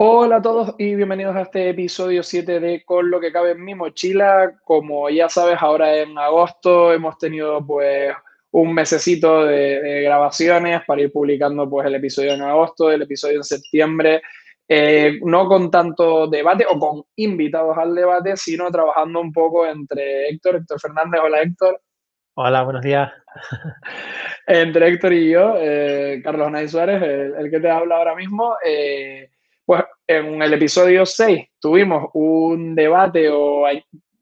Hola a todos y bienvenidos a este episodio 7 de Con lo que cabe en mi mochila. Como ya sabes, ahora en agosto hemos tenido pues un mesecito de, grabaciones para ir publicando pues el episodio en agosto, el episodio en septiembre, eh, no con tanto debate o con invitados al debate, sino trabajando un poco entre Héctor, Héctor Fernández, hola Héctor. Hola, buenos días. entre Héctor y yo, eh, Carlos Nay Suárez, el, que te habla ahora mismo. Eh, pues en el episodio 6 tuvimos un debate o,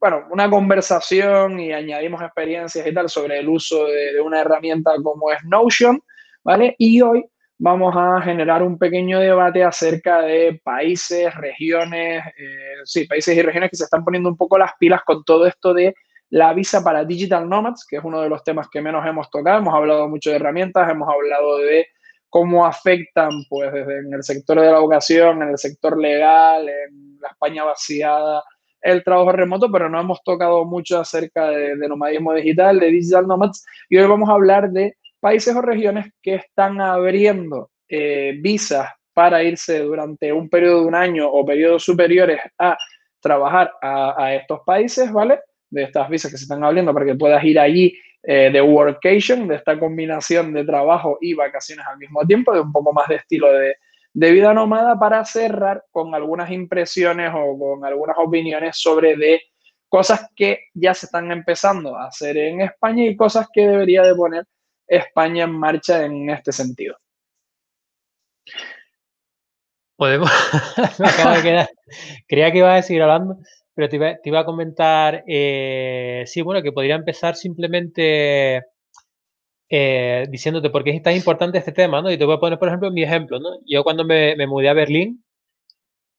bueno, una conversación y añadimos experiencias y tal sobre el uso de, una herramienta como es Notion, ¿vale? Y hoy vamos a generar un pequeño debate acerca de países, regiones, eh, sí, países y regiones que se están poniendo un poco las pilas con todo esto de la visa para digital nomads, que es uno de los temas que menos hemos tocado. Hemos hablado mucho de herramientas, hemos hablado de cómo afectan pues en el sector de la educación, en el sector legal, en la España vaciada, el trabajo remoto, pero no hemos tocado mucho acerca de, nomadismo digital, de digital nomads, y hoy vamos a hablar de países o regiones que están abriendo eh, visas para irse durante un periodo de un año o periodos superiores a trabajar a, estos países, ¿vale? De estas visas que se están abriendo para que puedas ir allí eh, de workation, de esta combinación de trabajo y vacaciones al mismo tiempo, de un poco más de estilo de, vida nómada, para cerrar con algunas impresiones o con algunas opiniones sobre de cosas que ya se están empezando a hacer en España y cosas que debería de poner España en marcha en este sentido. Podemos, me de. Creía que iba a seguir hablando. Pero te iba, a comentar, eh, sí, bueno, que podría empezar simplemente eh, diciéndote por qué es tan importante este tema, ¿no? Y te voy a poner, por ejemplo, mi ejemplo, ¿no? Yo cuando me, mudé a Berlín,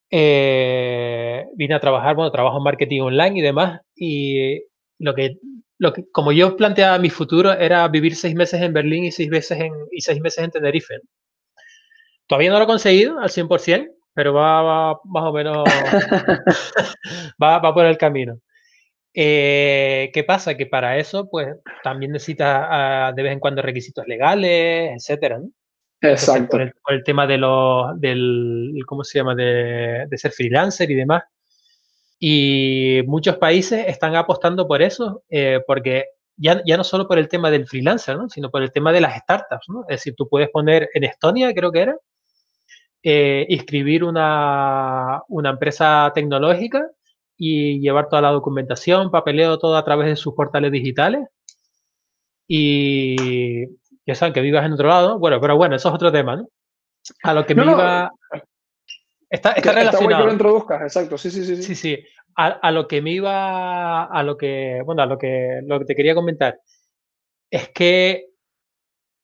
eh, vine a trabajar, bueno, trabajo en marketing online y demás, y lo que, lo que, como yo planteaba mi futuro, era vivir seis meses en Berlín y seis, veces en, y seis meses en Tenerife. Todavía no lo he conseguido al 100%, pero va, más o menos, va, va, por el camino. Eh, ¿Qué pasa? Que para eso, pues, también necesita de vez en cuando requisitos legales, etcétera, Exacto. por, el, tema de los, del, ¿cómo se llama? De, de, ser freelancer y demás. Y muchos países están apostando por eso, eh, porque ya, ya, no solo por el tema del freelancer, ¿no? sino por el tema de las startups, ¿no? Es decir, tú puedes poner en Estonia, creo que era, eh, inscribir una, una, empresa tecnológica y llevar toda la documentación, papeleo, todo a través de sus portales digitales. Y ya saben que vivas en otro lado. Bueno, pero bueno, eso es otro tema, ¿no? A lo que me iba. Está, está relacionado. que lo introduzcas, exacto, sí, sí, sí. Sí, sí. A, a, lo que me iba, a lo que, bueno, a lo que, lo que te quería comentar, es que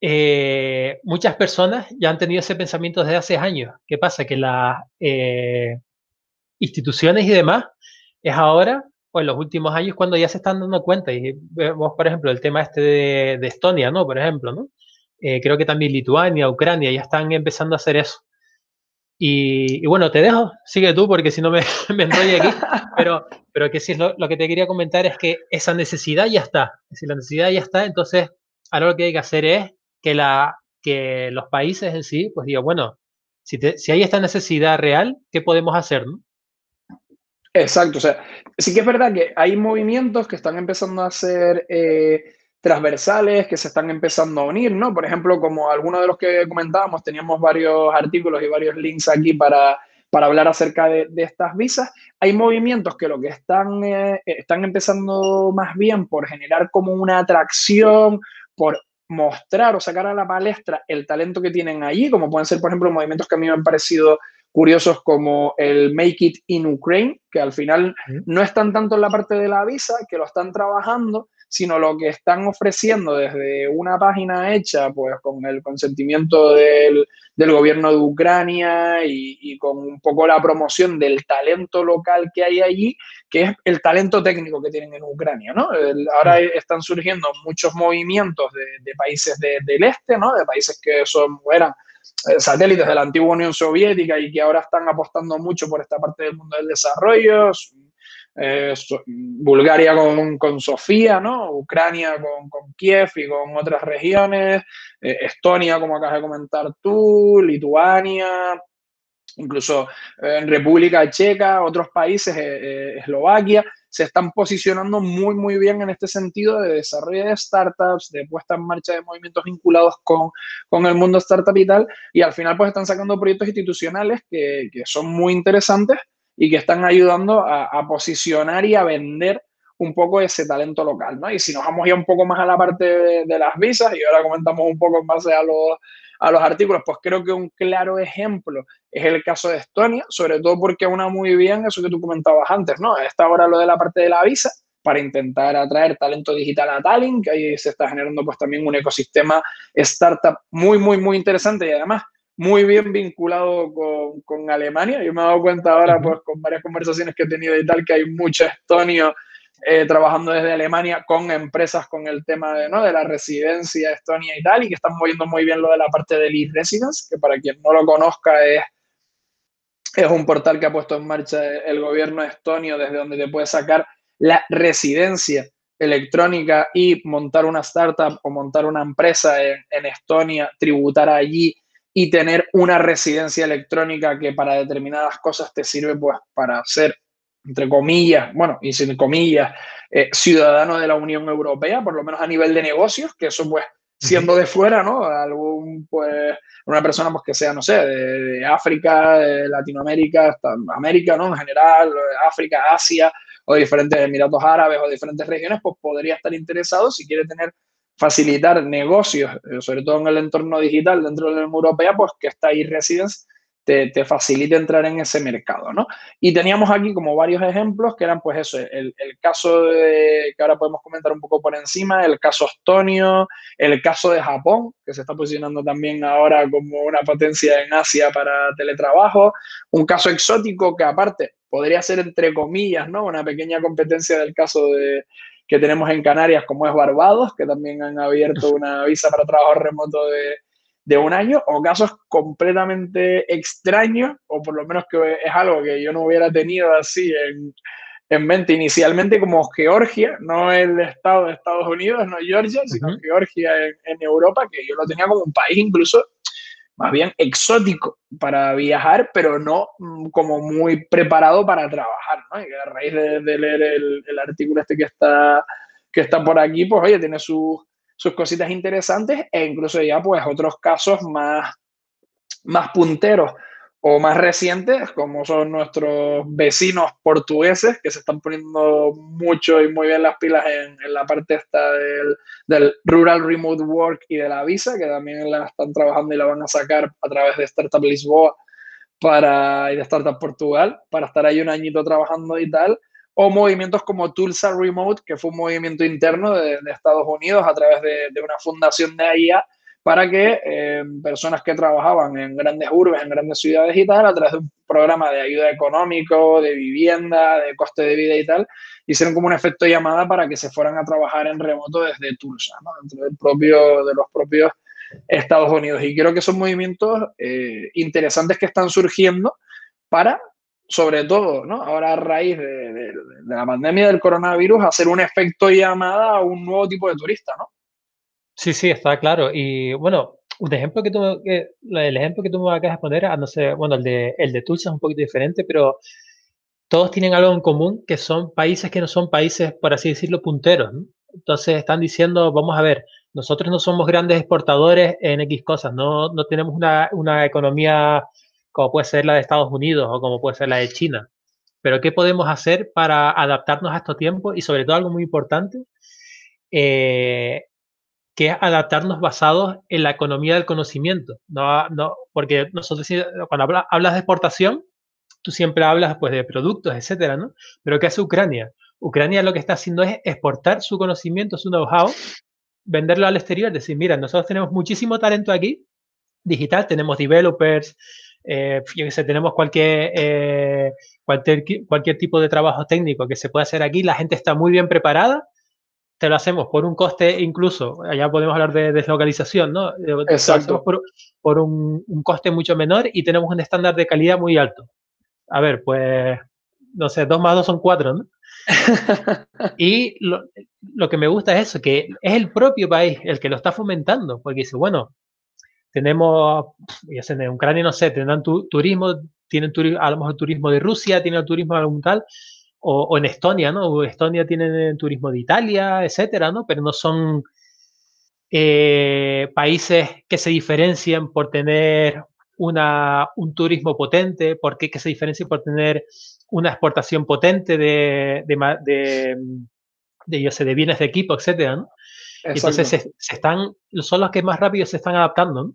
eh, muchas personas ya han tenido ese pensamiento desde hace años. ¿Qué pasa? Que las eh, instituciones y demás es ahora, o en los últimos años, cuando ya se están dando cuenta. Y vemos, por ejemplo, el tema este de, Estonia, ¿no? Por ejemplo, ¿no? Eh, creo que también Lituania, Ucrania, ya están empezando a hacer eso. Y, bueno, te dejo, sigue tú, porque si no me, me enrollo aquí. Pero, pero que sí, lo, lo que te quería comentar es que esa necesidad ya está. Si la necesidad ya está, entonces ahora lo que hay que hacer es que, la, que los países en sí, pues digo, bueno, si, si hay esta necesidad real, ¿qué podemos hacer? Exacto, o sea, sí que es verdad que hay movimientos que están empezando a ser eh, transversales, que se están empezando a unir, ¿no? Por ejemplo, como algunos de los que comentábamos, teníamos varios artículos y varios links aquí para, para hablar acerca de, estas visas. Hay movimientos que lo que están, eh, están empezando más bien por generar como una atracción, por mostrar o sacar a la palestra el talento que tienen allí, como pueden ser, por ejemplo, movimientos que a mí me han parecido curiosos como el Make It in Ukraine, que al final no están tanto en la parte de la visa, que lo están trabajando, sino lo que están ofreciendo desde una página hecha pues con el consentimiento del, gobierno de Ucrania y, con un poco la promoción del talento local que hay allí, que es el talento técnico que tienen en Ucrania, ¿no? ahora están surgiendo muchos movimientos de, países del este, ¿no? De países que son, eran satélites de la antigua Unión Soviética y que ahora están apostando mucho por esta parte del mundo del desarrollo. Eh, Bulgaria con, Sofía, ¿no? Ucrania con, Kiev y con otras regiones, eh, Estonia, como acabas de comentar tú, Lituania, incluso eh, República Checa, otros países, Eslovaquia, se están posicionando muy, muy bien en este sentido de desarrollo de startups, de puesta en marcha de movimientos vinculados con, con el mundo startup y tal, y al final pues están sacando proyectos institucionales que, que son muy interesantes y que están ayudando a, posicionar y a vender un poco ese talento local, ¿no? Y si nos vamos ya un poco más a la parte de, las visas, y ahora comentamos un poco en base los, a los artículos, pues creo que un claro ejemplo es el caso de Estonia, sobre todo porque una muy bien eso que tú comentabas antes, ¿no? Está ahora lo de la parte de la visa, para intentar atraer talento digital a Tallinn, que ahí se está generando pues también un ecosistema startup muy, muy, muy interesante y además muy bien vinculado con, con, Alemania. Yo me he dado cuenta ahora, pues, con varias conversaciones que he tenido y tal, que hay mucho estonio eh, trabajando desde Alemania con empresas con el tema de, ¿no? de la residencia Estonia y tal, y que están moviendo muy bien lo de la parte del e-residence, que para quien no lo conozca es, es un portal que ha puesto en marcha el gobierno estonio desde donde te puedes sacar la residencia electrónica y montar una startup o montar una empresa en, Estonia, tributar allí y tener una residencia electrónica que para determinadas cosas te sirve pues para ser, entre comillas, bueno, y sin comillas, eh, ciudadano de la Unión Europea, por lo menos a nivel de negocios, que eso pues siendo de fuera, ¿no? Algún, pues, una persona pues que sea, no sé, de, África, de Latinoamérica, hasta América, ¿no? En general, África, Asia, o diferentes Emiratos Árabes o diferentes regiones, pues podría estar interesado si quiere tener facilitar negocios, eh, sobre todo en el entorno digital dentro de la Unión Europea, pues que está ahí Residence te, te, facilite entrar en ese mercado, ¿no? Y teníamos aquí como varios ejemplos que eran pues eso, el, el, caso de, que ahora podemos comentar un poco por encima, el caso estonio, el caso de Japón, que se está posicionando también ahora como una potencia en Asia para teletrabajo, un caso exótico que aparte podría ser entre comillas, ¿no? Una pequeña competencia del caso de, que tenemos en Canarias, como es Barbados, que también han abierto una visa para trabajo remoto de, de un año, o casos completamente extraños, o por lo menos que es algo que yo no hubiera tenido así en, en mente inicialmente, como Georgia, no el estado de Estados Unidos, no Georgia, sino Georgia en, en, Europa, que yo lo tenía como un país incluso más bien exótico para viajar, pero no mm, como muy preparado para trabajar, ¿no? Y a raíz de, leer el, el, artículo este que está, que está por aquí, pues oye, tiene sus, sus cositas interesantes e incluso ya pues otros casos más, más punteros o más recientes, como son nuestros vecinos portugueses, que se están poniendo mucho y muy bien las pilas en, en la parte esta del, del, Rural Remote Work y de la visa, que también la están trabajando y la van a sacar a través de Startup Lisboa para, y de Startup Portugal, para estar ahí un añito trabajando y tal, o movimientos como Tulsa Remote, que fue un movimiento interno de, de Estados Unidos a través de, una fundación de AIA, para que eh, personas que trabajaban en grandes urbes, en grandes ciudades y tal, a través de un programa de ayuda económico, de vivienda, de coste de vida y tal, hicieron como un efecto llamada para que se fueran a trabajar en remoto desde Tulsa, ¿no? dentro del propio, de los propios Estados Unidos. Y creo que son movimientos eh, interesantes que están surgiendo para, sobre todo, ¿no? ahora a raíz de, la pandemia del coronavirus, hacer un efecto llamada a un nuevo tipo de turista, ¿no? Sí, sí, está claro. Y bueno, ejemplo que el ejemplo que tú me acabas de poner, ah, no sé, bueno, el de, el de Tulsa es un poquito diferente, pero todos tienen algo en común, que son países que no son países, por así decirlo, punteros. Entonces están diciendo, vamos a ver, nosotros no somos grandes exportadores en X cosas, no, no tenemos una, una economía como puede ser la de Estados Unidos o como puede ser la de China. Pero ¿qué podemos hacer para adaptarnos a estos tiempos? Y sobre todo algo muy importante, eh, que es adaptarnos basados en la economía del conocimiento. No, no, porque nosotros cuando habla, hablas de exportación, tú siempre hablas pues, de productos, etcétera, ¿no? Pero ¿qué hace Ucrania? Ucrania lo que está haciendo es exportar su conocimiento, su know-how, venderlo al exterior, decir, mira, nosotros tenemos muchísimo talento aquí, digital, tenemos developers, eh, yo sé, tenemos cualquier, eh, cualquier, cualquier tipo de trabajo técnico que se pueda hacer aquí, la gente está muy bien preparada, te lo hacemos por un coste incluso, allá podemos hablar de deslocalización, ¿no? Exacto. por, por un, un, coste mucho menor y tenemos un estándar de calidad muy alto. A ver, pues, no sé, dos más dos son cuatro, ¿no? y lo, lo, que me gusta es eso, que es el propio país el que lo está fomentando, porque dice, bueno, tenemos, ya sé, en Ucrania, no sé, tendrán turismo, tienen turismo, a lo mejor turismo de Rusia, tienen turismo algún tal, o, en Estonia, ¿no? Estonia tiene turismo de Italia, etcétera, ¿no? Pero no son eh, países que se diferencian por tener una, un turismo potente, ¿por qué que se diferencian por tener una exportación potente de, de, de, de, yo sé, de bienes de equipo, etcétera, ¿no? Entonces se, se, están, son los que más rápido se están adaptando, ¿no?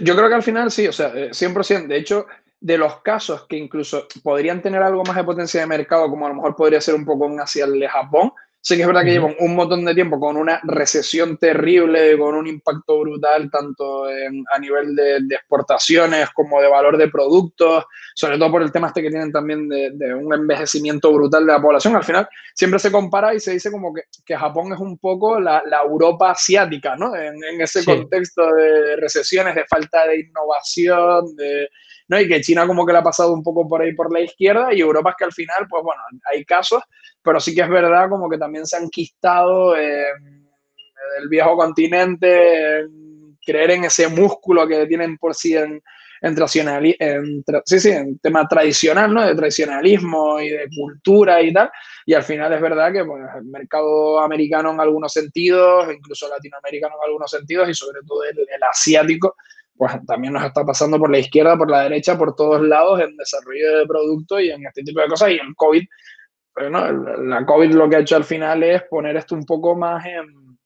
Yo creo que al final sí, o sea, 100%. Eh, de hecho, de los casos que incluso podrían tener algo más de potencia de mercado, como a lo mejor podría ser un poco hacia el de Japón, sí que es verdad que llevan un montón de tiempo con una recesión terrible, con un impacto brutal, tanto a nivel de, exportaciones como de valor de productos, sobre todo por el tema este que tienen también de, un envejecimiento brutal de la población. Al final siempre se compara y se dice como que, que Japón es un poco la, Europa asiática, ¿no? En, ese contexto de recesiones, de falta de innovación, de ¿no? Y que China como que le ha pasado un poco por ahí por la izquierda y Europa es que al final, pues bueno, hay casos, pero sí que es verdad como que también se han quistado el viejo continente, creer en ese músculo que tienen por sí en, en, en, sí, sí, en tema tradicional, ¿no? De tradicionalismo y de cultura y tal. Y al final es verdad que bueno, el mercado americano en algunos sentidos, incluso latinoamericano en algunos sentidos y sobre todo el asiático, pues también nos está pasando por la izquierda, por la derecha, por todos lados en desarrollo de productos y en este tipo de cosas. Y el COVID, bueno, la COVID lo que ha hecho al final es poner esto un poco más en,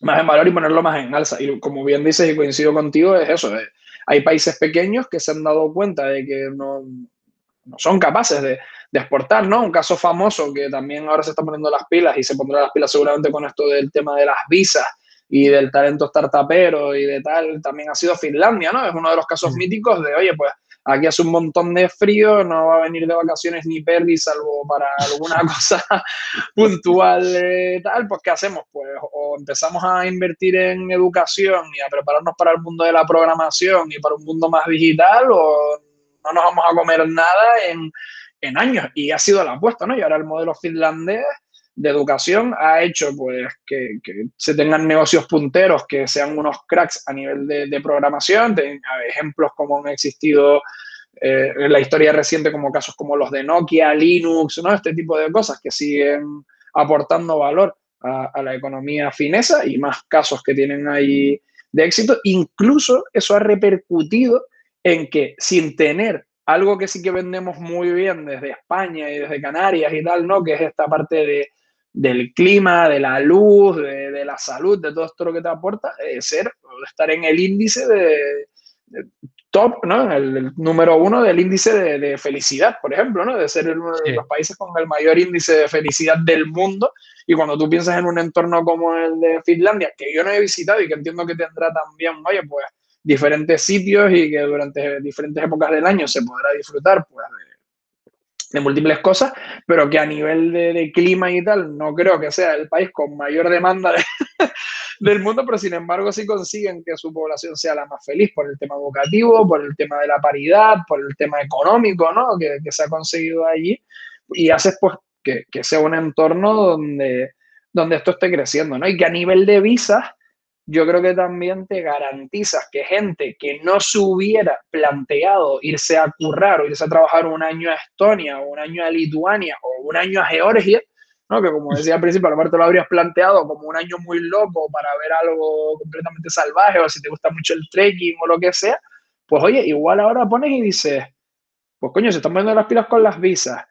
más en valor y ponerlo más en alza. Y como bien dices y coincido contigo, es eso. hay países pequeños que se han dado cuenta de que no, no son capaces de, de, exportar, ¿no? Un caso famoso que también ahora se está poniendo las pilas y se pondrá las pilas seguramente con esto del tema de las visas y del talento startupero y de tal, también ha sido Finlandia, ¿no? Es uno de los casos míticos de, oye, pues aquí hace un montón de frío, no va a venir de vacaciones ni Perry, salvo para alguna cosa puntual de tal, pues ¿qué hacemos? Pues o empezamos a invertir en educación y a prepararnos para el mundo de la programación y para un mundo más digital o no nos vamos a comer nada en, en años. Y ha sido la apuesta, ¿no? Y ahora el modelo finlandés de educación ha hecho pues que, se tengan negocios punteros, que sean unos cracks a nivel de, programación. De, ejemplos como han existido eh, en la historia reciente como casos como los de Nokia, Linux, ¿no? este tipo de cosas que siguen aportando valor a, a la economía finesa y más casos que tienen ahí de éxito. Incluso eso ha repercutido en que sin tener algo que sí que vendemos muy bien desde España y desde Canarias y tal, ¿no? Que es esta parte de del clima, de la luz, de, la salud, de todo esto lo que te aporta, es ser, estar en el índice de, top, ¿no? El, el, número uno del índice de, felicidad, por ejemplo, ¿no? De ser uno de los países con el mayor índice de felicidad del mundo. Y cuando tú piensas en un entorno como el de Finlandia, que yo no he visitado y que entiendo que tendrá también, oye, pues diferentes sitios y que durante diferentes épocas del año se podrá disfrutar, pues, de múltiples cosas, pero que a nivel de, clima y tal, no creo que sea el país con mayor demanda del mundo, pero sin embargo sí consiguen que su población sea la más feliz por el tema educativo, por el tema de la paridad, por el tema económico, ¿no? Que, que se ha conseguido allí, y haces pues que, que, sea un entorno donde, donde esto esté creciendo, ¿no? Y que a nivel de visas, yo creo que también te garantizas que gente que no se hubiera planteado irse a currar o irse a trabajar un año a Estonia o un año a Lituania o un año a Georgia, ¿no? que como decía al principio, a lo mejor te lo habrías planteado como un año muy loco para ver algo completamente salvaje o si te gusta mucho el trekking o lo que sea, pues oye, igual ahora pones y dices, pues coño, se están poniendo las pilas con las visas,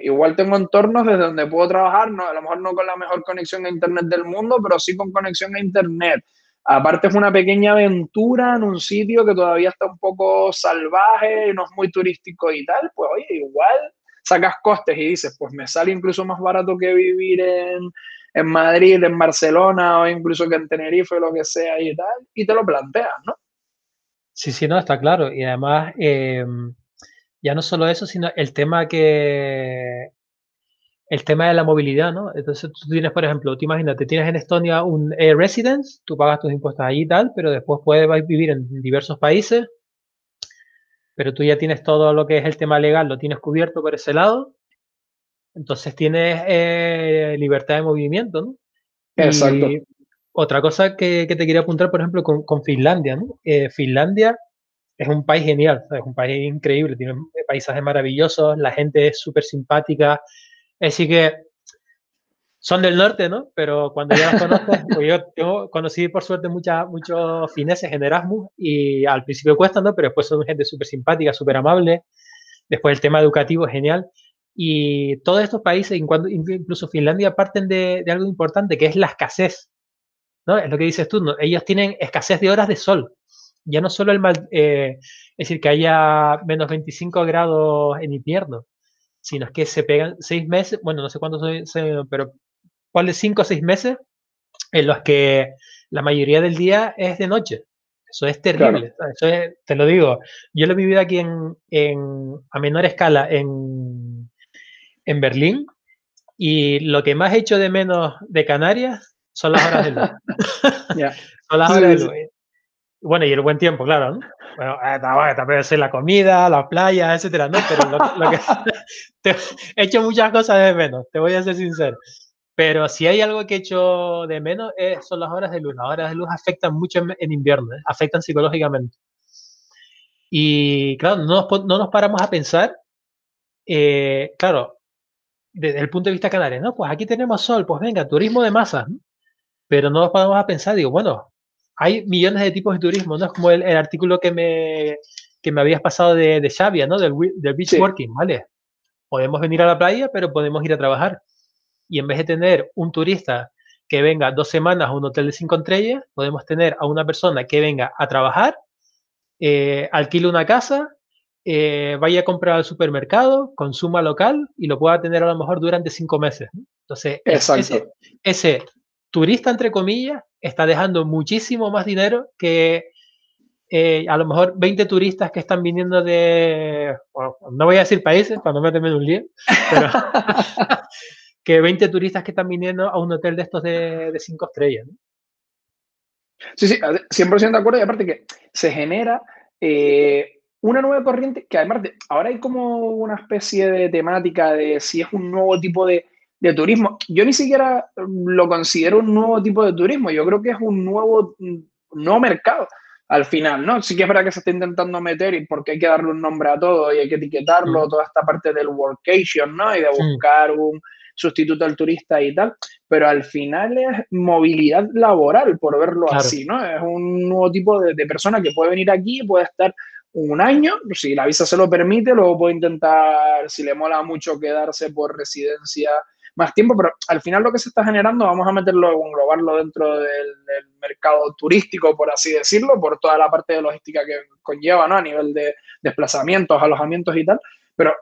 igual tengo entornos desde donde puedo trabajar, no, a lo mejor no con la mejor conexión a Internet del mundo, pero sí con conexión a Internet. Aparte es una pequeña aventura en un sitio que todavía está un poco salvaje, no es muy turístico y tal, pues oye, igual sacas costes y dices, pues me sale incluso más barato que vivir en, en Madrid, en Barcelona o incluso que en Tenerife lo que sea y tal, y te lo planteas, ¿no? Sí, sí, no, está claro. Y además, eh, ya no solo eso, sino el tema que el tema de la movilidad, ¿no? Entonces tú tienes, por ejemplo, tú imagínate, tienes en Estonia un residence, tú pagas tus impuestos allí y tal, pero después puedes vivir en diversos países, pero tú ya tienes todo lo que es el tema legal, lo tienes cubierto por ese lado, entonces tienes eh, libertad de movimiento, ¿no? Exacto. otra cosa que, te quería apuntar, por ejemplo, con, Finlandia, ¿no? Eh, Finlandia es un país genial, es un país increíble, tiene paisajes maravillosos, la gente es súper simpática, Así que son del norte, ¿no? Pero cuando ya los conoces, pues yo conocí por suerte mucha, muchos fineses en Erasmus y al principio cuesta, ¿no? Pero después son gente súper simpática, súper amable. Después el tema educativo es genial. Y todos estos países, incluso Finlandia, parten de, algo importante, que es la escasez. ¿no? Es lo que dices tú, ¿no? ellos tienen escasez de horas de sol. Ya no solo el mal, eh, es decir, que haya menos 25 grados en invierno, sino es que se pegan seis meses, bueno, no sé cuántos son, pero ¿cuál de cinco o seis meses en los que la mayoría del día es de noche? Eso es terrible, eso te lo digo. Yo lo he vivido aquí en, en, a menor escala en, en Berlín y lo que más he hecho de menos de Canarias son las horas de luz. son las horas de luz. Bueno, y el buen tiempo, claro, ¿no? Bueno, eh, también es la comida, la playa, etcétera, ¿no? Pero lo, que, he hecho muchas cosas de menos, te voy a ser sincero. Pero si hay algo que he hecho de menos son las horas de luz. Las horas de luz afectan mucho en, invierno, ¿eh? afectan psicológicamente. Y claro, no nos, no nos paramos a pensar, eh, claro, desde el punto de vista canario, ¿no? Pues aquí tenemos sol, pues venga, turismo de masas. Pero no nos paramos a pensar, digo, bueno, hay millones de tipos de turismo, ¿no? Es como el, artículo que me, que me habías pasado de, de Xavia, ¿no? Del, del beach working, ¿vale? Podemos venir a la playa, pero podemos ir a trabajar. Y en vez de tener un turista que venga dos semanas a un hotel de cinco estrellas, podemos tener a una persona que venga a trabajar, eh, alquile una casa, eh, vaya a comprar al supermercado, consuma local y lo pueda tener a lo mejor durante cinco meses. Entonces, ese, ese, turista, entre comillas, está dejando muchísimo más dinero que eh, a lo mejor 20 turistas que están viniendo de, no voy a decir países para no meterme en un lío, pero que 20 turistas que están viniendo a un hotel de estos de, de cinco estrellas. Sí, sí, 100% de acuerdo. Y aparte que se genera eh, una nueva corriente que además ahora hay como una especie de temática de si es un nuevo tipo de, de turismo. Yo ni siquiera lo considero un nuevo tipo de turismo, yo creo que es un nuevo, no mercado al final, ¿no? Sí que es verdad que se está intentando meter y porque hay que darle un nombre a todo y hay que etiquetarlo, toda esta parte del workation, ¿no? Y de buscar un sustituto al turista y tal, pero al final es movilidad laboral, por verlo así, ¿no? Es un nuevo tipo de, de persona que puede venir aquí y puede estar un año, si la visa se lo permite, luego puede intentar, si le mola mucho, quedarse por residencia más tiempo, pero al final lo que se está generando, vamos a meterlo, englobarlo dentro del, mercado turístico, por así decirlo, por toda la parte de logística que conlleva, ¿no? A nivel de desplazamientos, alojamientos y tal, pero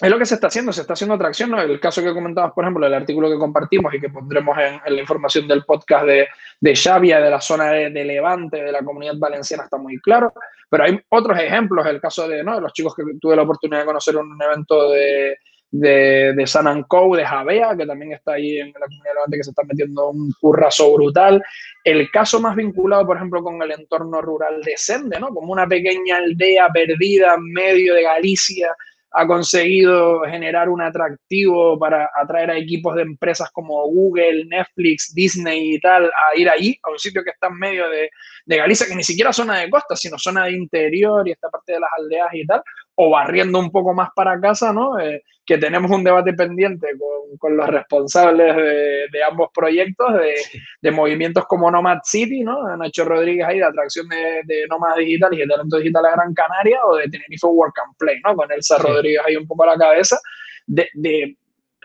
es lo que se está haciendo, se está haciendo atracción, ¿no? El caso que comentabas, por ejemplo, el artículo que compartimos y que pondremos en, la información del podcast de, de Xavia, de la zona de, Levante, de la comunidad valenciana, está muy claro, pero hay otros ejemplos, el caso de, ¿no? de los chicos que tuve la oportunidad de conocer en un evento de, de, de San Ancou, de Javea, que también está ahí en la comunidad Levante, que se está metiendo un currazo brutal. El caso más vinculado, por ejemplo, con el entorno rural de Sende, ¿no? Como una pequeña aldea perdida en medio de Galicia, ha conseguido generar un atractivo para atraer a equipos de empresas como Google, Netflix, Disney y tal a ir allí, a un sitio que está en medio de, de Galicia, que ni siquiera zona de costa, sino zona de interior y esta parte de las aldeas y tal, o barriendo un poco más para casa, ¿no? Eh, que tenemos un debate pendiente con, con los responsables de, de ambos proyectos, de, de, movimientos como Nomad City, ¿no? Nacho Rodríguez ahí, de atracción de, de nómadas digitales y de talento digital a Gran Canaria, o de Tenerife Work and Play, ¿no? Con Elsa Rodríguez ahí un poco a la cabeza, de, de,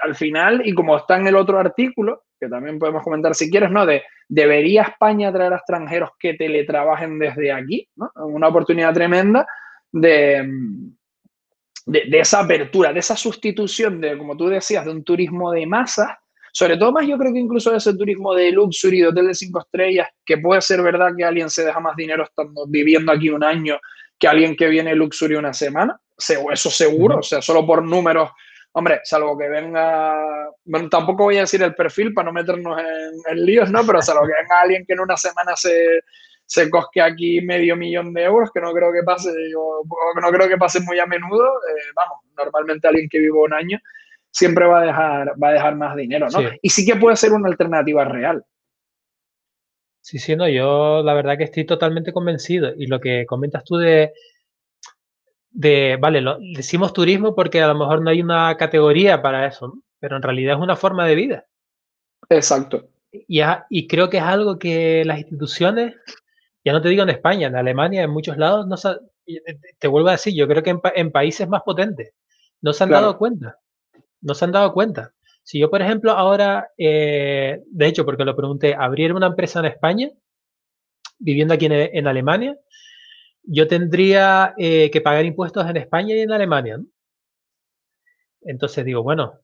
al final, y como está en el otro artículo, que también podemos comentar si quieres, ¿no? De debería España traer a extranjeros que teletrabajen desde aquí, ¿no? Una oportunidad tremenda de, de, esa apertura, de esa sustitución de, como tú decías, de un turismo de masas, sobre todo más yo creo que incluso de ese turismo de luxury, de hotel de cinco estrellas, que puede ser verdad que alguien se deja más dinero estando viviendo aquí un año que alguien que viene luxury una semana, eso seguro, o sea, solo por números Hombre, salvo que venga, bueno, tampoco voy a decir el perfil para no meternos en, líos, ¿no? Pero salvo que venga alguien que en una semana se, se cosque aquí medio millón de euros, que no creo que pase, o, no creo que pase muy a menudo, eh, vamos, normalmente alguien que vive un año siempre va a dejar, va a dejar más dinero, ¿no? Y sí que puede ser una alternativa real. Sí, sí, no, yo la verdad que estoy totalmente convencido. Y lo que comentas tú de, de, vale, lo, decimos turismo porque a lo mejor no hay una categoría para eso, pero en realidad es una forma de vida. Exacto. Y, y creo que es algo que las instituciones, ya no te digo en España, en Alemania, en muchos lados, no te vuelvo a decir, yo creo que en, países más potentes no se han dado cuenta. No se han dado cuenta. Si yo, por ejemplo, ahora, eh, de hecho, porque lo pregunté, abrir una empresa en España, viviendo aquí en Alemania, yo tendría eh, que pagar impuestos en España y en Alemania. Entonces digo, bueno,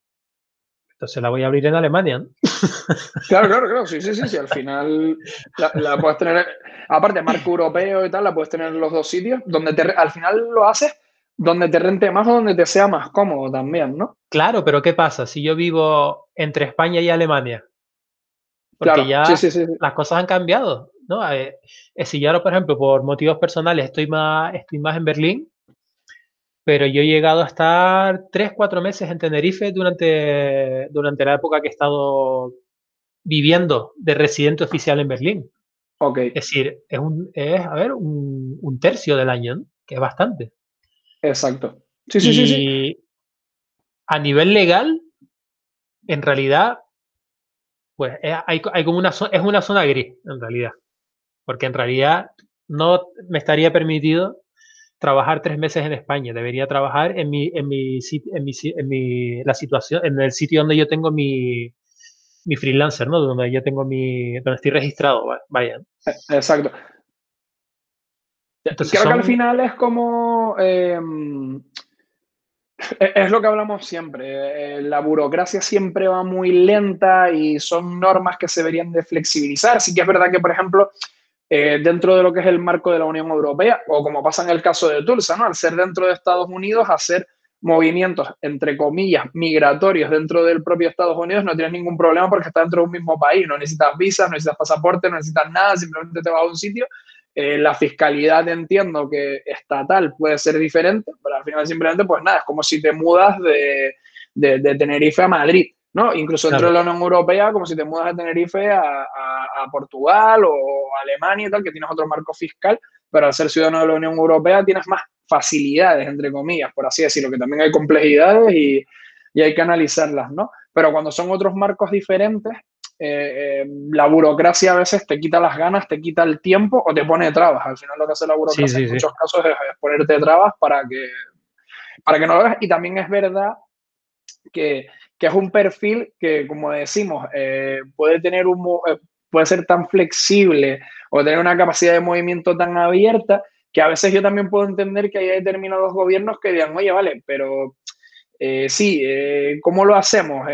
entonces la voy a abrir en Alemania. Claro, claro, claro, sí, sí, sí, sí. Al final la, puedes tener, aparte marco europeo y tal, la puedes tener en los dos sitios, donde te, al final lo haces donde te rente más o donde te sea más cómodo también, ¿no? Claro, pero ¿qué pasa si yo vivo entre España y Alemania? Porque ya las cosas han cambiado. ¿no? Eh, eh, si yo ahora, por ejemplo, por motivos personales estoy más, estoy más en Berlín, pero yo he llegado a estar tres, cuatro meses en Tenerife durante, durante la época que he estado viviendo de residente oficial en Berlín. Okay. Es decir, es, un, es a ver, un, tercio del año, que es bastante. Exacto. Sí, sí, sí, sí. A nivel legal, en realidad, pues hay, hay como una, es una zona gris, en realidad porque en realidad no me estaría permitido trabajar tres meses en España. Debería trabajar en mi, en mi, en mi, en mi la situación, en el sitio donde yo tengo mi, mi freelancer, ¿no? Donde yo tengo mi, donde estoy registrado, vaya. Exacto. Entonces Creo que al final es como, em, es lo que hablamos siempre. Eh, la burocracia siempre va muy lenta y son normas que se deberían de flexibilizar. Sí que es verdad que, por ejemplo, eh, dentro de lo que es el marco de la Unión Europea, o como pasa en el caso de Tulsa, ¿no? Al ser dentro de Estados Unidos, hacer movimientos, entre comillas, migratorios dentro del propio Estados Unidos, no tienes ningún problema porque está dentro de un mismo país, no necesitas visas, no necesitas pasaporte, no necesitas nada, simplemente te vas a un sitio. Eh, la fiscalidad entiendo que estatal puede ser diferente, pero al final simplemente, pues nada, es como si te mudas de, de, de Tenerife a Madrid. ¿No? Incluso dentro de la Unión Europea, como si te mudas de Tenerife a, Portugal o Alemania y tal, que tienes otro marco fiscal, pero al ser ciudadano de la Unión Europea tienes más facilidades, entre comillas, por así decirlo, que también hay complejidades y, hay que analizarlas, ¿no? Pero cuando son otros marcos diferentes, eh, eh, la burocracia a veces te quita las ganas, te quita el tiempo o te pone trabas. Al final lo que hace la burocracia en muchos casos es, ponerte trabas para que, para que no lo hagas. Y también es verdad que que es un perfil que, como decimos, eh, puede, tener un, eh, puede ser tan flexible o tener una capacidad de movimiento tan abierta que a veces yo también puedo entender que hay determinados gobiernos que digan, oye, vale, pero eh, sí, ¿cómo lo hacemos?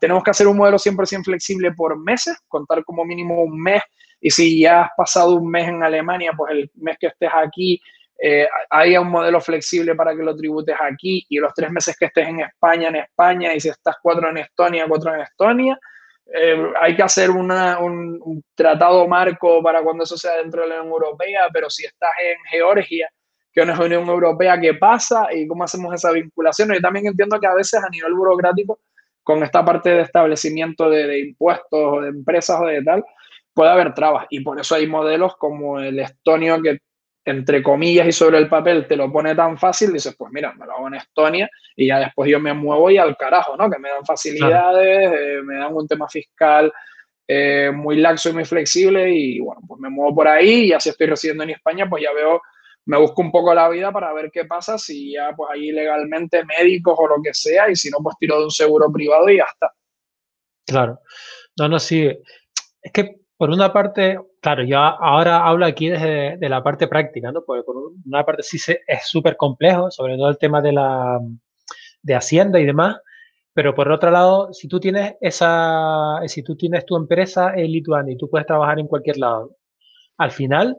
tenemos que hacer un modelo 100% flexible por meses, contar como mínimo un mes, y si ya has pasado un mes en Alemania, pues el mes que estés aquí eh, haya un modelo flexible para que lo tributes aquí y los tres meses que estés en España, en España, y si estás cuatro en Estonia, cuatro en Estonia. Eh, hay que hacer un, tratado marco para cuando eso sea dentro de la Unión Europea, pero si estás en Georgia, que no es Unión Europea, ¿qué pasa? ¿Y cómo hacemos esa vinculación? Yo también entiendo que a veces a nivel burocrático, con esta parte de establecimiento de, de impuestos o de empresas o de tal, puede haber trabas. Y por eso hay modelos como el estonio que entre comillas y sobre el papel te lo pone tan fácil, dices, pues mira, me lo hago en Estonia y ya después yo me muevo y al carajo, ¿no? Que me dan facilidades, eh, me dan un tema fiscal eh, muy laxo y muy flexible y bueno, pues me muevo por ahí y así estoy residiendo en España, pues ya veo, me busco un poco la vida para ver qué pasa si ya pues ahí legalmente médicos o lo que sea y si no, pues tiro de un seguro privado y ya está. Claro. No, no, sí. Es que por una parte, claro, yo ahora hablo aquí desde de la parte práctica, ¿no? Porque por una parte sí es súper complejo, sobre todo el tema de la de Hacienda y demás, pero por otro lado, si tú tienes esa, si tú tienes tu empresa en Lituania y tú puedes trabajar en cualquier lado, al final,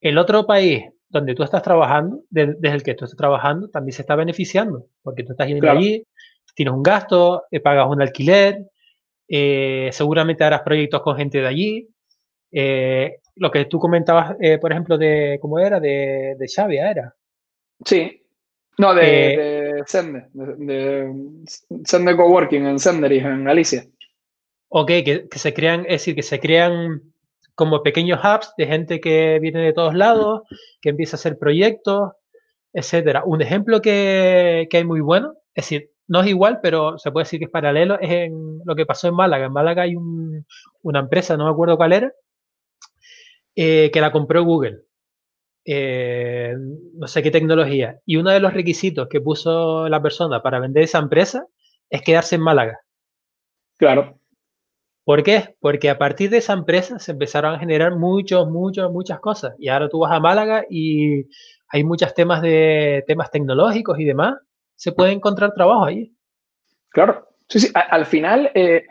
el otro país donde tú estás trabajando, desde el que tú estás trabajando, también se está beneficiando, porque tú estás yendo allí, tienes un gasto, eh, pagas un alquiler, eh, seguramente harás proyectos con gente de allí. Eh, lo que tú comentabas, por ejemplo, de cómo era, de, de ¿era? Sí, no, de, de Sender, de, Sender Coworking en Sender y en Alicia. Ok, que, que, se crean, es decir, que se crean como pequeños hubs de gente que viene de todos lados, que empieza a hacer proyectos, etcétera. Un ejemplo que, que hay muy bueno, es decir, no es igual, pero se puede decir que es paralelo, es en lo que pasó en Málaga. En Málaga hay una empresa, no me acuerdo cuál era, eh, que la compró Google. Eh, no sé qué tecnología. Y uno de los requisitos que puso la persona para vender esa empresa es quedarse en Málaga. Claro. ¿Por qué? Porque a partir de esa empresa se empezaron a generar muchos, muchas, muchas cosas. Y ahora tú vas a Málaga y hay muchos temas de temas tecnológicos y demás. Se puede encontrar trabajo ahí. Claro. Sí, sí. Al final, eh,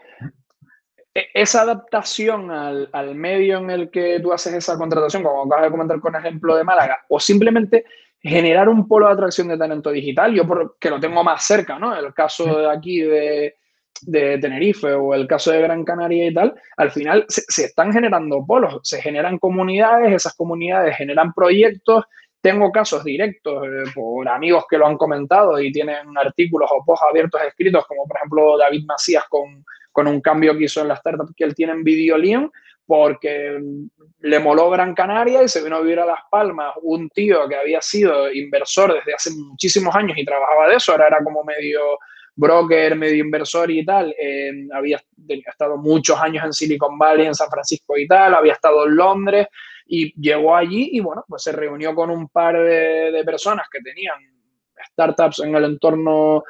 e, esa adaptación al, al, medio en el que tú haces esa contratación, como acabas de comentar con el ejemplo de Málaga, o simplemente generar un polo de atracción de talento digital, yo porque lo tengo más cerca, ¿no? El caso de aquí de, de Tenerife o el caso de Gran Canaria y tal, al final se, están generando polos, se generan comunidades, esas comunidades generan proyectos. Tengo casos directos eh, por amigos que lo han comentado y tienen artículos o posts abiertos escritos, como por ejemplo David Macías con, con un cambio que hizo en la startup que él tiene en Videolion, porque le moló Gran Canaria y se vino a vivir a Las Palmas. Un tío que había sido inversor desde hace muchísimos años y trabajaba de eso, ahora era como medio broker, medio inversor y tal, eh, había estado muchos años en Silicon Valley, en San Francisco y tal, había estado en Londres y llegó allí y bueno, pues se reunió con un par de, personas que tenían startups en el entorno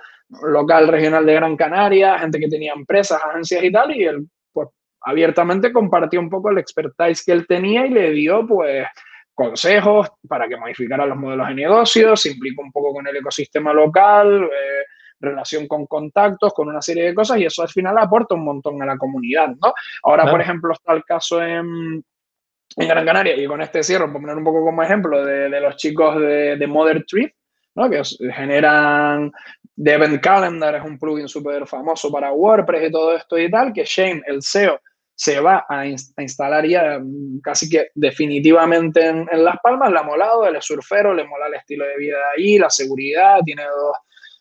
local, regional de Gran Canaria, gente que tenía empresas, agencias y tal, y él pues abiertamente compartió un poco el expertise que él tenía y le dio pues consejos para que modificara los modelos de negocios, se implicó un poco con el ecosistema local, eh, relación con contactos, con una serie de cosas y eso al final aporta un montón a la comunidad, ¿no? Ahora, por ejemplo, está el caso en, en, Gran Canaria y con este cierro, por poner un poco como ejemplo, de, de los chicos de, de Mother Tree, ¿no? que generan de Event Calendar, es un plugin súper famoso para WordPress y todo esto y tal, que Shane, el SEO, se va a, instalar ya mm, casi que definitivamente en, en, Las Palmas, la ha molado, él es surfero, le mola el estilo de vida de ahí, la seguridad, tiene dos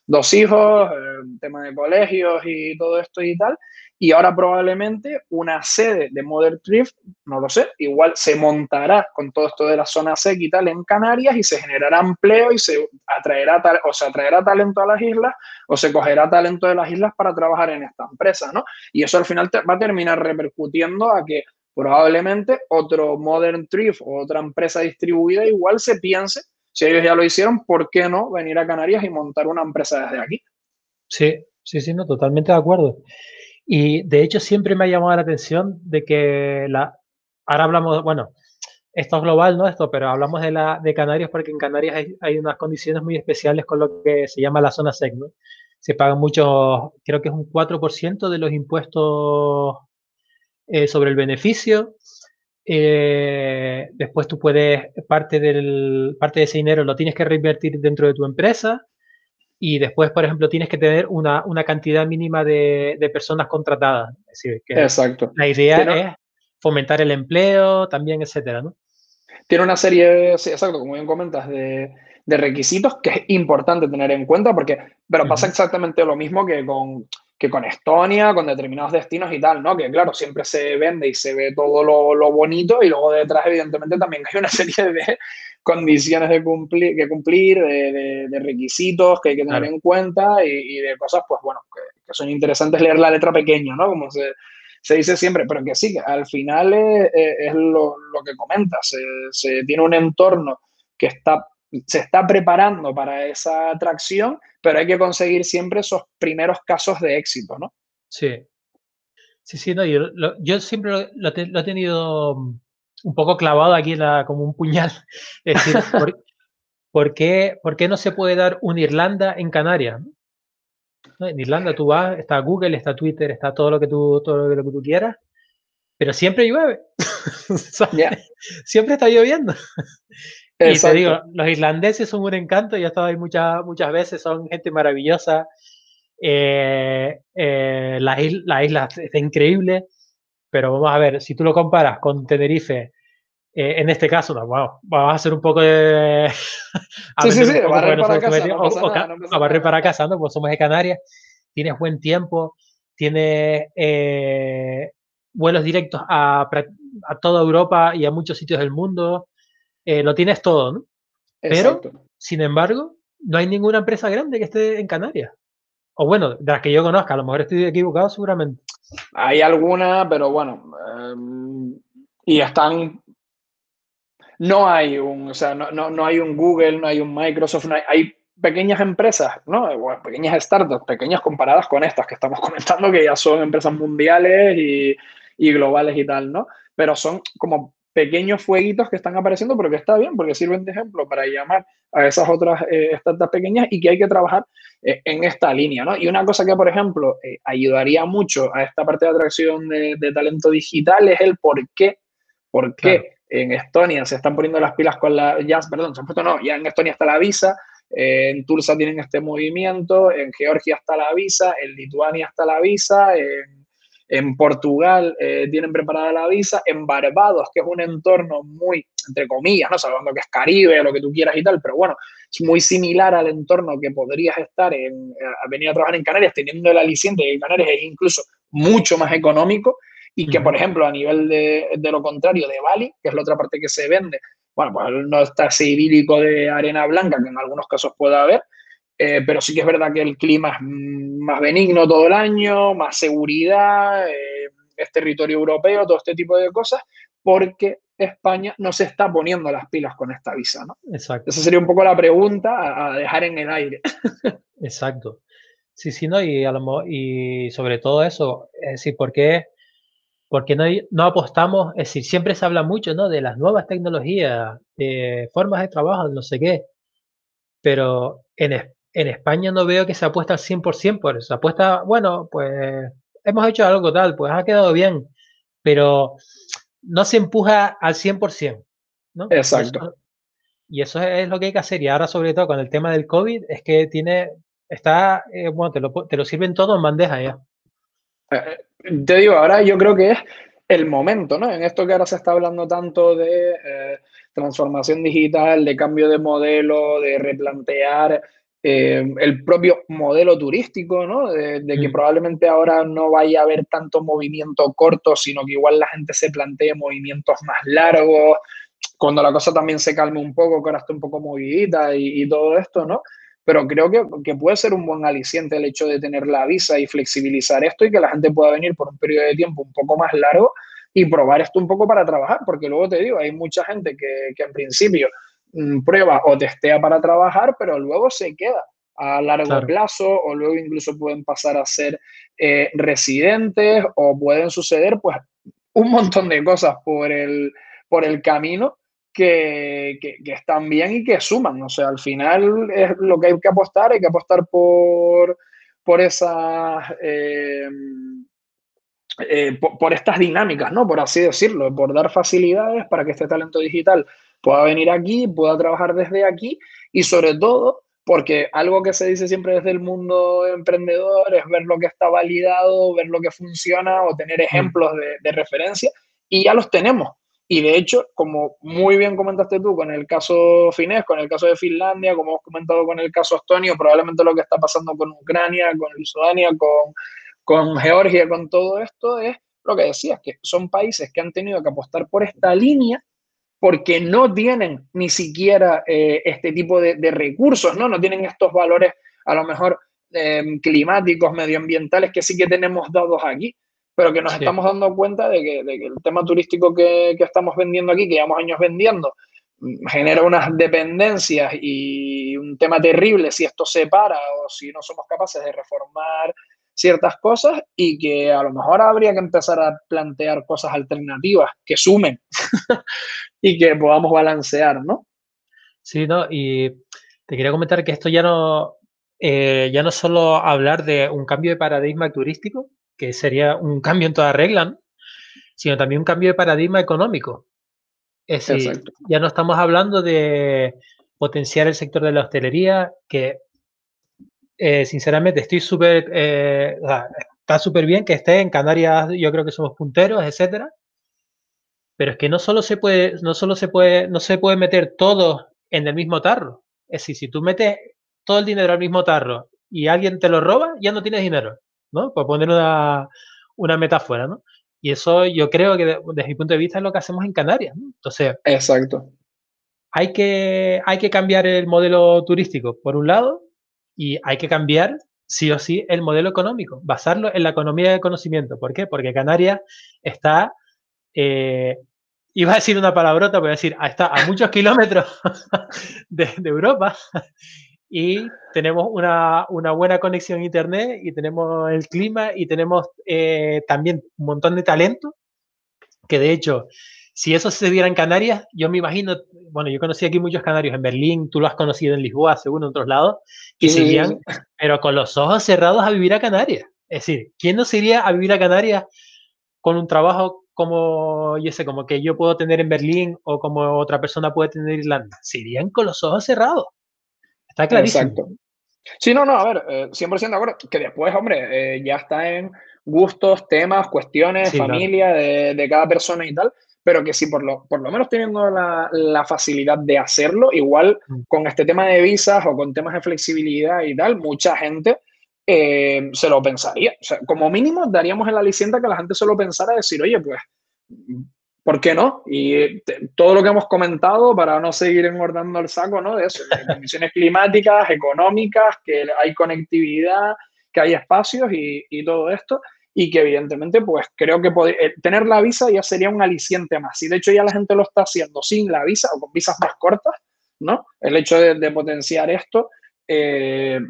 dos hijos, eh, tema de colegios y todo esto y tal. Y ahora probablemente una sede de Modern Drift, no lo sé, igual se montará con todo esto de la zona SEC y tal en Canarias y se generará empleo y se atraerá, o atraerá talento a las islas o se cogerá talento de las islas para trabajar en esta empresa, ¿no? Y eso al final va a terminar repercutiendo a que probablemente otro Modern Drift o otra empresa distribuida igual se piense si ellos ya lo hicieron, ¿por qué no venir a Canarias y montar una empresa desde aquí? Sí, sí, sí, no, totalmente de acuerdo. Y de hecho siempre me ha llamado la atención de que la, ahora hablamos, bueno, esto es global, ¿no? Esto, pero hablamos de, la, de Canarias porque en Canarias hay, unas condiciones muy especiales con lo que se llama la zona SEC, ¿no? Se pagan muchos, creo que es un 4% de los impuestos eh, sobre el beneficio eh, después tú puedes, parte, del, parte de ese dinero lo tienes que reinvertir dentro de tu empresa y después, por ejemplo, tienes que tener una, una cantidad mínima de, de, personas contratadas. Es decir, que Exacto. La idea es fomentar el empleo también, etcétera, ¿no? Tiene una serie, exacto, como bien comentas, de, de, requisitos que es importante tener en cuenta porque, pero pasa exactamente lo mismo que con que con Estonia, con determinados destinos y tal, ¿no? Que claro, siempre se vende y se ve todo lo, lo bonito y luego detrás, evidentemente, también hay una serie de condiciones de cumplir, que cumplir, de, de, requisitos que hay que tener en cuenta y, y, de cosas, pues bueno, que, que, son interesantes leer la letra pequeña, ¿no? Como se, se dice siempre, pero que sí, que al final es, es lo, lo, que comentas, se, se tiene un entorno que está se está preparando para esa atracción, pero hay que conseguir siempre esos primeros casos de éxito, ¿no? Sí. Sí, sí, no, yo, lo, yo siempre lo, te, lo, he tenido un poco clavado aquí la, como un puñal. Es decir, ¿por, ¿por, qué, ¿por, qué, no se puede dar un Irlanda en Canarias? ¿No? En Irlanda tú vas, está Google, está Twitter, está todo lo que tú, todo lo que tú quieras, pero siempre llueve. yeah. Siempre está lloviendo. Y te digo, los irlandeses son un encanto, ya he estado ahí muchas, muchas veces, son gente maravillosa. Eh, eh, la, isla, la isla es increíble, pero vamos a ver, si tú lo comparas con Tenerife, eh, en este caso, vamos a hacer un poco de. sí, sí, sí, barrer para casa. No o, barrer para casa, ¿no? Pues somos de Canarias, tienes buen tiempo, tienes vuelos directos a, a, toda Europa y a muchos sitios del mundo, lo tienes todo, ¿no? Pero, sin embargo, no hay ninguna empresa grande que esté en Canarias. O bueno, de las que yo conozca, a lo mejor estoy equivocado seguramente. Hay alguna, pero bueno, em, y están... No hay un, o sea, no, no, no, hay un Google, no hay un Microsoft, no hay, pequeñas empresas, ¿no? pequeñas startups, pequeñas comparadas con estas que estamos comentando, que ya son empresas mundiales y globales y tal, ¿no? Pero son como pequeños fueguitos que están apareciendo, pero que está bien, porque sirven de ejemplo para llamar a esas otras eh, startups pequeñas y que hay que trabajar eh, en esta línea, ¿no? Y una cosa que, por ejemplo, eh, ayudaría mucho a esta parte de atracción de, talento digital es el por qué, por qué en Estonia se están poniendo las pilas con la, ya, perdón, se han puesto, no, ya en Estonia está la visa, en Tulsa tienen este movimiento, en Georgia está la visa, en Lituania está la visa, en en Portugal eh, tienen preparada la visa, en Barbados, que es un entorno muy, entre comillas, ¿no? Sabendo que es Caribe, lo que tú quieras y tal, pero bueno, es muy similar al entorno que podrías estar en, eh, venir a trabajar en Canarias, teniendo el aliciente de que Canarias es incluso mucho más económico y que, por ejemplo, a nivel de, de, lo contrario de Bali, que es la otra parte que se vende, bueno, pues no está ese idílico de arena blanca que en algunos casos pueda haber, eh, pero sí que es verdad que el clima es más benigno todo el año, más seguridad, eh, es territorio europeo, todo este tipo de cosas, porque España no se está poniendo las pilas con esta visa, ¿no? Exacto. Esa sería un poco la pregunta a, dejar en el aire. Exacto. Sí, sí, ¿no? Y, a lo, y sobre todo eso, es decir, ¿por qué, porque no, no apostamos? Es decir, siempre se habla mucho, ¿no? De las nuevas tecnologías, de formas de trabajo, no sé qué, pero en, en España no veo que se apuesta al 100% por eso. Se apuesta, bueno, pues hemos hecho algo tal, pues ha quedado bien, pero no se empuja al 100%. ¿no? Exacto. Y eso, es lo que hay que hacer. Y ahora, sobre todo con el tema del COVID, es que tiene, está, eh, bueno, te lo, te lo, sirven todo en bandeja ya. Eh, te digo, ahora yo creo que es el momento, ¿no? En esto que ahora se está hablando tanto de eh, transformación digital, de cambio de modelo, de replantear eh, el propio modelo turístico, ¿no? De, que mm. probablemente ahora no vaya a haber tanto movimiento corto, sino que igual la gente se plantee movimientos más largos, cuando la cosa también se calme un poco, que ahora está un poco movidita y, todo esto, ¿no? Pero creo que, que, puede ser un buen aliciente el hecho de tener la visa y flexibilizar esto y que la gente pueda venir por un periodo de tiempo un poco más largo y probar esto un poco para trabajar, porque luego te digo, hay mucha gente que, que en principio prueba o testea para trabajar, pero luego se queda a largo plazo o luego incluso pueden pasar a ser eh, residentes o pueden suceder pues un montón de cosas por el, por el camino que, que, están bien y que suman. O sea, al final es lo que hay que apostar, hay que apostar por, por esas... Eh, eh, por, estas dinámicas, ¿no? Por así decirlo, por dar facilidades para que este talento digital pueda venir aquí, pueda trabajar desde aquí y sobre todo porque algo que se dice siempre desde el mundo emprendedor es ver lo que está validado, ver lo que funciona o tener mm. ejemplos de, referencia y ya los tenemos. Y de hecho, como muy bien comentaste tú con el caso finés, con el caso de Finlandia, como hemos comentado con el caso estonio, probablemente lo que está pasando con Ucrania, con Lituania, con, con Georgia, con todo esto, es lo que decías, que son países que han tenido que apostar por esta línea porque no tienen ni siquiera eh, este tipo de, recursos, ¿no? No tienen estos valores a lo mejor em, climáticos, medioambientales que sí que tenemos dados aquí, pero que nos estamos dando cuenta de que, el tema turístico que, que, estamos vendiendo aquí, que llevamos años vendiendo, mm, genera unas dependencias y un tema terrible si esto se para o si no somos capaces de reformar ciertas cosas y que a lo mejor habría que empezar a plantear cosas alternativas que sumen y que podamos balancear, ¿no? Sí, ¿no? Y te quería comentar que esto ya no, eh, ya no solo hablar de un cambio de paradigma turístico, que sería un cambio en toda regla, sino también un cambio de paradigma económico. Es decir, ya no estamos hablando de potenciar el sector de la hostelería, que eh, sinceramente estoy súper, eh, está súper bien que esté en Canarias, yo creo que somos punteros, etcétera. Pero es que no solo se puede, no solo se puede, no se puede meter todo en el mismo tarro. Es decir, si tú metes todo el dinero al mismo tarro y alguien te lo roba, ya no tienes dinero, ¿no? Por poner una, una metáfora, ¿no? Y eso yo creo que desde mi punto de vista es lo que hacemos en Canarias. ¿no? Entonces, exacto. Hay que, hay que cambiar el modelo turístico, por un lado, y hay que cambiar sí o sí el modelo económico, basarlo en la economía del conocimiento. ¿Por qué? Porque Canarias está, eh, iba a decir una palabrota, voy a decir, está a muchos kilómetros de, Europa y tenemos una, buena conexión a Internet y tenemos el clima y tenemos eh, también un montón de talento que de hecho si eso se diera en Canarias, yo me imagino, bueno, yo conocí aquí muchos canarios en Berlín, tú lo has conocido en Lisboa, según en otros lados, que se irían, pero con los ojos cerrados a vivir a Canarias. Es decir, ¿quién no se iría a vivir a Canarias con un trabajo como, yo sé, como que yo puedo tener en Berlín o como otra persona puede tener en Irlanda? Se irían con los ojos cerrados. Está clarísimo. Exacto. Sí, no, no, a ver, 100% eh, de acuerdo. Que después, hombre, eh, ya está en gustos, temas, cuestiones, familia de, de, cada persona y tal pero que si por lo, por lo menos teniendo la, la facilidad de hacerlo, igual mm. con este tema de visas o con temas de flexibilidad y tal, mucha gente eh, se lo pensaría. O sea, como mínimo daríamos en la aliciente que la gente se lo pensara decir, oye, pues, ¿por qué no? Y todo lo que hemos comentado para no seguir engordando el saco, ¿no? De eso, de condiciones climáticas, económicas, que hay conectividad, que hay espacios y, y todo esto y que evidentemente pues creo que eh, tener la visa ya sería un aliciente más. Y de hecho ya la gente lo está haciendo sin la visa o con visas más cortas, ¿no? El hecho de, potenciar esto eh,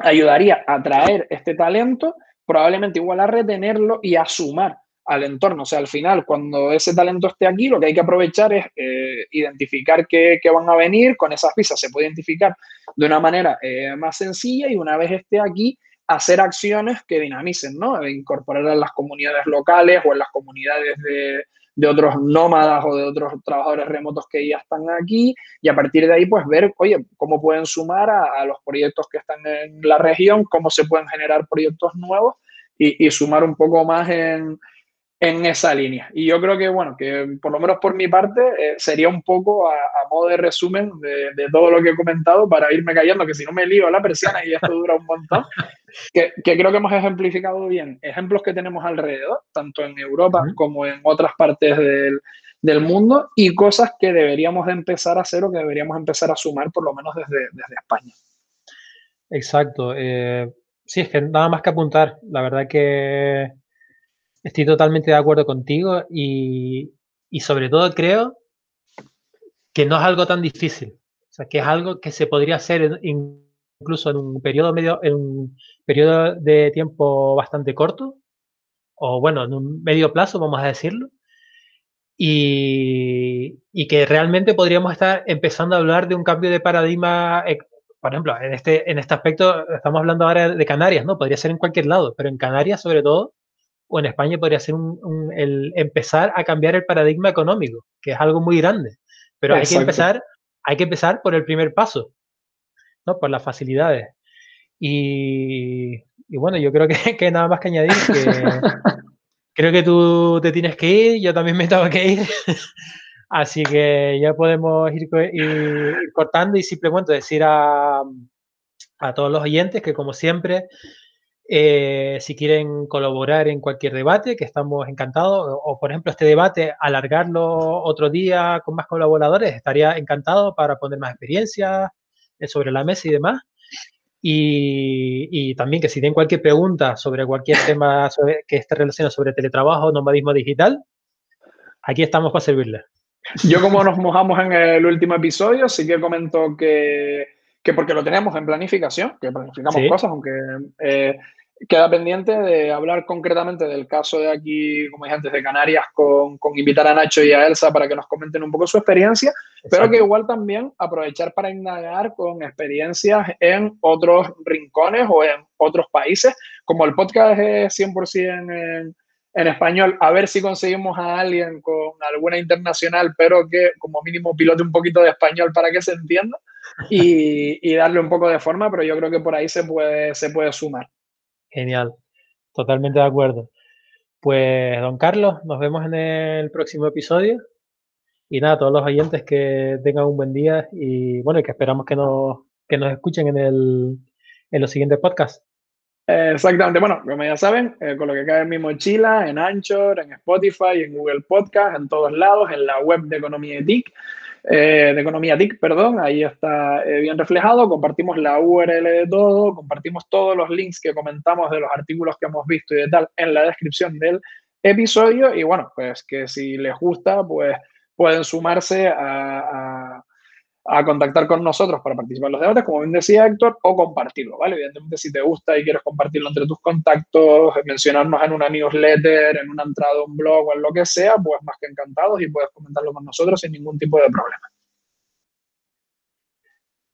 ayudaría a atraer este talento, probablemente igual a retenerlo y a sumar al entorno. O sea, al final, cuando ese talento esté aquí, lo que hay que aprovechar es eh, identificar qué, van a venir. Con esas visas se puede identificar de una manera más sencilla y una vez esté aquí, hacer acciones que dinamicen, ¿no? Incorporar a las comunidades locales o en las comunidades de, otros nómadas o de otros trabajadores remotos que ya están aquí y a partir de ahí pues ver, oye, cómo pueden sumar a, los proyectos que están en la región, cómo se pueden generar proyectos nuevos y sumar un poco más en, en esa línea. Y yo creo que, bueno, que por lo menos por mi parte eh, sería un poco a, modo de resumen de, todo lo que he comentado para irme callando, que si no me lío la persiana y esto dura un montón, que, creo que hemos ejemplificado bien ejemplos que tenemos alrededor, tanto en Europa como en otras partes del, del, mundo, y cosas que deberíamos empezar a hacer o que deberíamos empezar a sumar por lo menos desde, desde España. Exacto. Eh, sí, es que nada más que apuntar. La verdad que Estoy totalmente de acuerdo contigo y, sobre todo creo que no es algo tan difícil. O sea, que es algo que se podría hacer incluso en un periodo medio, en un periodo de tiempo bastante corto, o bueno, en un medio plazo, vamos a decirlo, y, que realmente podríamos estar empezando a hablar de un cambio de paradigma. Eh, por ejemplo, en este, en este aspecto estamos hablando ahora de Canarias, ¿no? Podría ser en cualquier lado, pero en Canarias, sobre todo, o en España podría ser un, el empezar a cambiar el paradigma económico, que es algo muy grande. Pero hay que empezar, hay que empezar por el primer paso, ¿no? Por las facilidades. Y, bueno, yo creo que, que, nada más que añadir que creo que tú te tienes que ir, yo también me tengo que ir. Así que ya podemos ir, cortando y simplemente decir a, a todos los oyentes que como siempre eh, si quieren colaborar en cualquier debate, que estamos encantados, o, por ejemplo este debate, alargarlo otro día con más colaboradores, estaría encantado para poner más experiencia eh, sobre la mesa y demás. Y, también que si tienen cualquier pregunta sobre cualquier tema que esté relacionado sobre teletrabajo, nomadismo digital, aquí estamos para servirles. Yo como nos mojamos en el último episodio, sí que comento que, que porque lo tenemos en planificación, que planificamos cosas, aunque eh, Queda pendiente de hablar concretamente del caso de aquí, como dije antes, de Canarias, con, con invitar a Nacho y a Elsa para que nos comenten un poco su experiencia, pero que igual también aprovechar para indagar con experiencias en otros rincones o en otros países, como el podcast es 100% en, en español, a ver si conseguimos a alguien con alguna internacional, pero que como mínimo pilote un poquito de español para que se entienda y, darle un poco de forma, pero yo creo que por ahí se puede, se puede sumar. Genial, totalmente de acuerdo. Pues, don Carlos, nos vemos en el próximo episodio. Y nada, todos los oyentes que tengan un buen día y bueno, y que esperamos que nos, que nos escuchen en, el, en los siguientes podcasts. exactamente, bueno, como ya saben, eh, con lo que cae en mi mochila, en Anchor, en Spotify, en Google Podcast, en todos lados, en la web de Economía TIC, eh, de Economía TIC, perdón, ahí está eh, bien reflejado, compartimos la URL de todo, compartimos todos los links que comentamos de los artículos que hemos visto y de tal en la descripción del episodio. Y bueno, pues que si les gusta, pues pueden sumarse a, contactar con nosotros para participar en los debates, como bien decía Héctor, o compartirlo, ¿vale? Evidentemente, si te gusta y quieres compartirlo entre tus contactos, mencionarnos en una newsletter, en una entrada a un blog o en lo que sea, pues más que encantados y puedes comentarlo con nosotros sin ningún tipo de problema.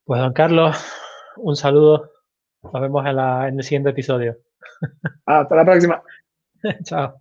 Pues don Carlos, un saludo. Nos vemos en, en el siguiente episodio. Hasta la próxima. Chao.